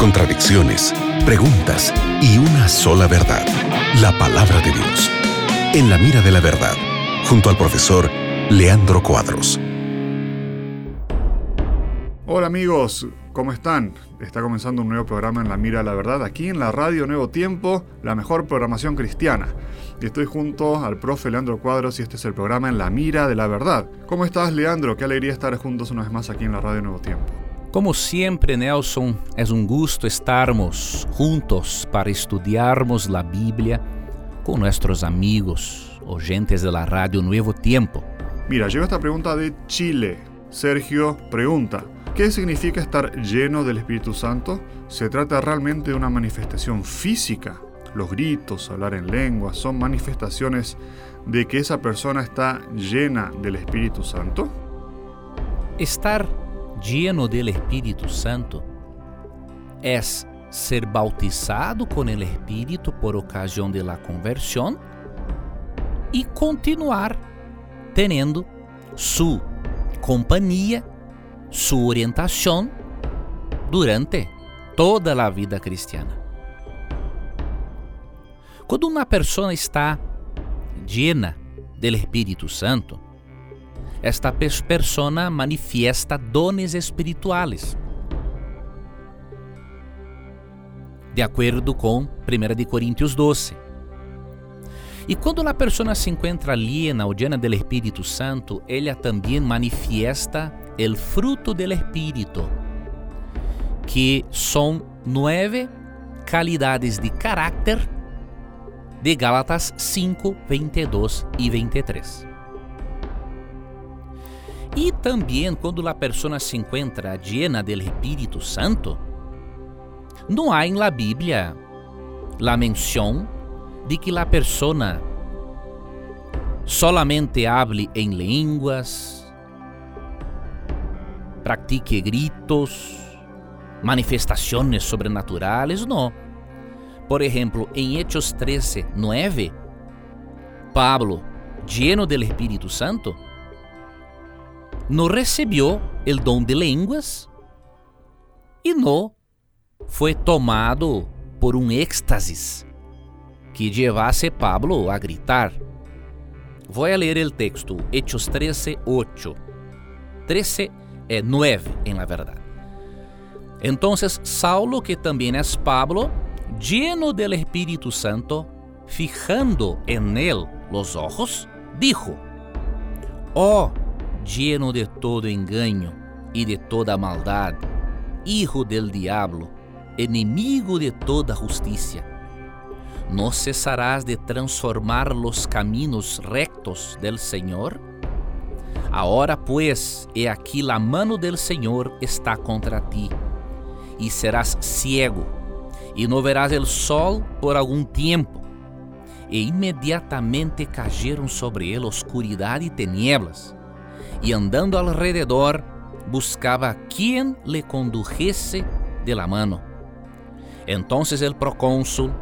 contradicciones, preguntas y una sola verdad, la palabra de Dios. En la mira de la verdad, junto al profesor Leandro Cuadros. Hola amigos, ¿cómo están? Está comenzando un nuevo programa en La Mira de la Verdad, aquí en la radio Nuevo Tiempo, la mejor programación cristiana. Y estoy junto al profe Leandro Cuadros y este es el programa En la Mira de la Verdad. ¿Cómo estás Leandro? Qué alegría estar juntos una vez más aquí en la radio Nuevo Tiempo. Como sempre, Nelson, é um gosto estarmos juntos para estudarmos a Bíblia com nossos amigos, oyentes de la radio Nuevo Tiempo. Mira, llega esta pregunta de Chile. Sergio pregunta, ¿qué significa estar lleno del Espíritu Santo? ¿Se trata realmente de una manifestación física? Los gritos, hablar en lengua, son manifestaciones de que esa persona está llena del Espíritu Santo? Estar lleno del Espíritu Santo é ser bautizado com o Espírito por ocasião de la conversão e continuar tendo sua companhia, sua orientação durante toda a vida cristiana. Quando uma pessoa está llena del Espírito Santo, esta persona manifiesta dones espirituales. De acordo com 1 de Coríntios 12. E quando a pessoa se encontra llena ou llena del Espírito Santo, ela também manifiesta el fruto del Espírito, que são nove calidades de caráter de Gálatas 5, 22 e 23. E também quando a pessoa se encontra llena del Espírito Santo, não há em la Bíblia la menção de que la persona solamente hable em línguas, practique gritos, manifestações sobrenaturais, não. Por exemplo, em Hechos 13, 9, Pablo, lleno del Espírito Santo, no recibió el don de lenguas e no foi tomado por um éxtasis que llevase Pablo a gritar. Vou a ler o texto, Hechos 13, 8. 13 é 9, em la verdade. Entonces Saulo, que também é Pablo, lleno del Espírito Santo, fijando en él los ojos, dijo: Oh, lleno de todo engaño y de toda maldad, hijo del diablo, enemigo de toda justicia. ¿No cesarás de transformar los caminos rectos del Señor? Ahora pues, he aquí la mano del Señor está contra ti, y serás ciego, y no verás el sol por algún tiempo. E imediatamente cayeron sobre él oscuridad y tinieblas e andando alrededor buscava quem le condujese de la mano. Entonces el procónsul,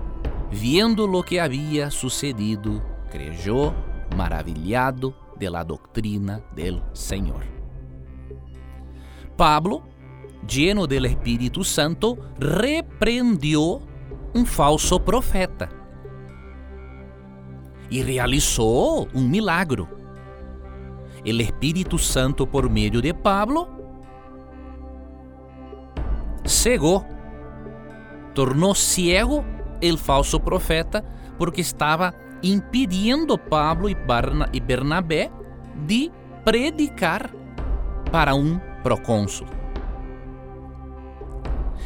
viendo lo que había sucedido, creyó maravilhado de la doctrina del Señor. Pablo, lleno del Espíritu Santo, repreendió um falso profeta e realizou um milagro el Espíritu Santo por meio de Pablo cegou, tornou ciego el falso profeta porque estava impedindo Pablo e Bernabé de predicar para um procônsul.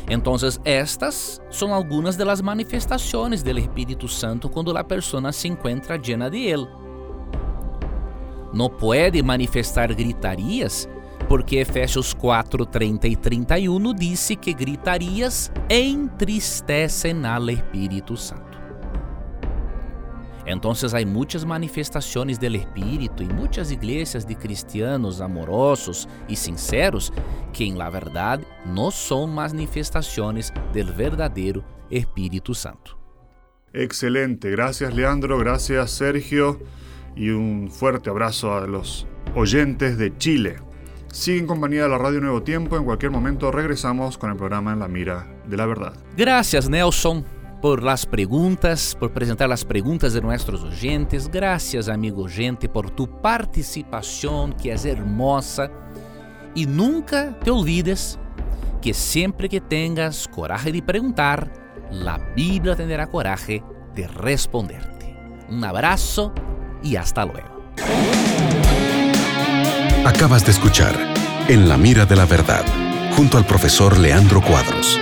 Então, estas são algumas das manifestações do Espírito Santo quando a pessoa se encontra llena de ele não pode manifestar gritarias, porque Efésios 4, 30 e 31 disse que gritarias entristecem al Espírito Santo. Então, há muitas manifestações do Espírito em muitas igrejas de cristianos amorosos e sinceros que, la verdade, não são manifestações do verdadeiro Espírito Santo. Excelente, gracias Leandro, gracias Sergio. Y un fuerte abrazo a los oyentes de Chile. Sigue en compañía de la Radio Nuevo Tiempo. En cualquier momento regresamos con el programa En la Mira de la Verdad. Gracias, Nelson, por las preguntas, por presentar las preguntas de nuestros oyentes. Gracias, amigo oyente, por tu participación, que es hermosa. Y nunca te olvides que siempre que tengas coraje de preguntar, la Biblia tendrá coraje de responderte. Un abrazo y hasta luego. Acabas de escuchar En la mira de la verdad, junto al profesor Leandro Cuadros.